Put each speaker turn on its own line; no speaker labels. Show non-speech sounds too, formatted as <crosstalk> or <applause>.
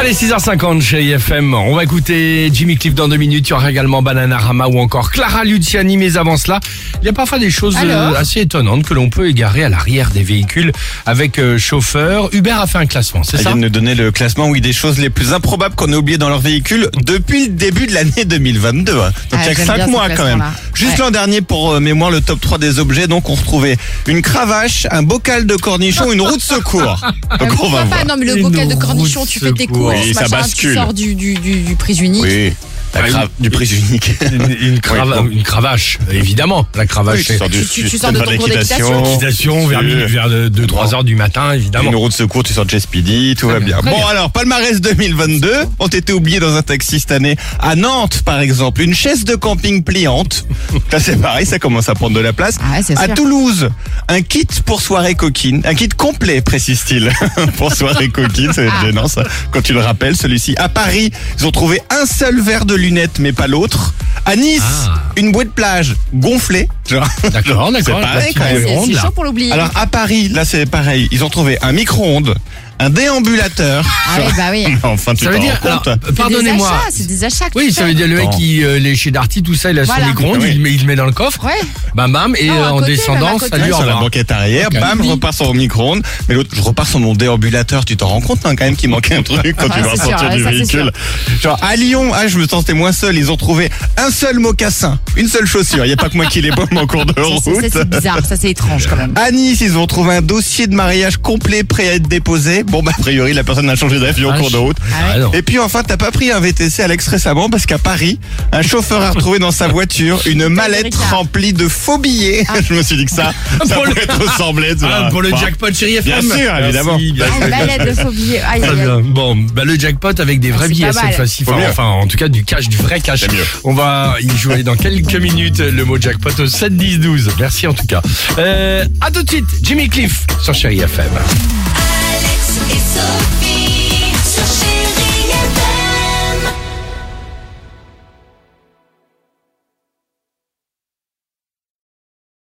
Allez, 6h50 chez IFM. On va écouter Jimmy Cliff dans deux minutes. Il y aura également Bananarama ou encore Clara Luciani. Mais avant cela, il y a parfois des choses
Alors
euh, assez étonnantes que l'on peut égarer à l'arrière des véhicules avec euh, chauffeur. Uber a fait un classement, c'est
Elle
ça
vient de nous donner le classement, oui, des choses les plus improbables qu'on a oubliées dans leur véhicule depuis le début de l'année 2022. hein. Donc
Ah,
il y a que
j'aime
5
bien ce
mois quand même.
classement-là.
Juste
Ouais.
l'an dernier, pour euh, mémoire, le top 3 des objets, donc on retrouvait une cravache, un bocal de cornichon, une roue de secours. <laughs> Donc
Ah,
on va
pourquoi
voir.
pas Non, mais le
Une
bocal de
de
tu fais tes
secours.
Oui, ça bascule.
tu sors du, du, du, du prise unique.
Oui, la
Ah,
cra-
une-
du prix unique.
une, une crava-
Oui, bon.
une cravache, évidemment. La cravache,
Oui, tu sors du-
Tu- tu
tu
sors de ton
d'équitation.
l'équitation vers,
tu-
vers 2-3 heures du matin, évidemment.
Une roue de secours, tu sors de Speedy, tout va bien. Bon
bien.
alors, palmarès 2022, ont été oubliés dans un taxi cette année. À Nantes, par exemple, une chaise de camping pliante. Ça c'est pareil, ça commence à prendre de la place.
Ah ouais,
à
sûr.
Toulouse, un kit pour soirée coquine, un kit complet, précise-t-il, <laughs> pour soirée coquine, c'est <laughs> gênant ça, quand tu le rappelles, celui-ci. À Paris, ils ont trouvé un seul verre de lunettes, mais pas l'autre. À Nice,
Ah.
une bouée de plage gonflée. Genre, <laughs>
D'accord, d'accord.
C'est pareil, quand même.
C'est
ronde,
c'est
là.
chaud pour l'oublier.
alors à Paris, là c'est pareil, ils ont trouvé un micro-ondes, un déambulateur.
Ah oui, bah oui. <laughs>
enfin, tu
Ça veut
t'en rends compte
euh, pardonnez-moi.
C'est des achats, c'est des achats que
Oui, ça veut dire le mec qui euh, les chez Darty, tout ça, il a
Voilà.
son micro-ondes,
Ah oui.
il, le met- il le met dans le coffre,
Ouais.
bam bam, et
Non, à
euh, en
côté,
descendant,
à côté.
salut, au
sur la
revoir.
banquette arrière,
Ok.
bam, je repars sur mon micro-ondes. Mais l'autre, je repars sur mon déambulateur. Tu t'en rends compte hein, quand même qu'il manquait un truc quand
Ah,
tu vas
c'est sûr,
sortir
ouais,
du
ça, c'est
véhicule. Genre à Lyon, ah, je me sentais moins seul. Ils ont trouvé un seul mocassin, une seule chaussure. Il y a pas que moi qui les bombe en cours de <laughs>
Ça, c'est-
route.
c'est bizarre, ça c'est étrange quand même.
À Nice, ils ont trouvé un dossier de mariage complet prêt à être déposé. Bon, bah, a priori, la personne a changé d'avis en cours de route.
Ah, non.
Et puis enfin, t'as pas pris un VTC Alex récemment parce qu'à Paris, un chauffeur a retrouvé dans sa voiture <laughs> une mallette remplie de faux billets. <laughs> Je me suis dit que ça, <laughs> ça
Pour le-
pourrait te ressembler.
Ah, pour le jackpot chéri FM.
Bien sûr, évidemment.
Merci, bien
Ah,
sûr.
une balade de faux billets.
Bon, bah le jackpot avec des vrais
Ah, c'est
billets cette fois-ci. Enfin, en tout cas, du cash, du vrai cash. On va y jouer dans quelques minutes le mot jackpot au 7 10 12. Merci en tout cas. Euh, à tout de suite, Jimmy Cliff sur Chéri FM.
Alex et Sophie.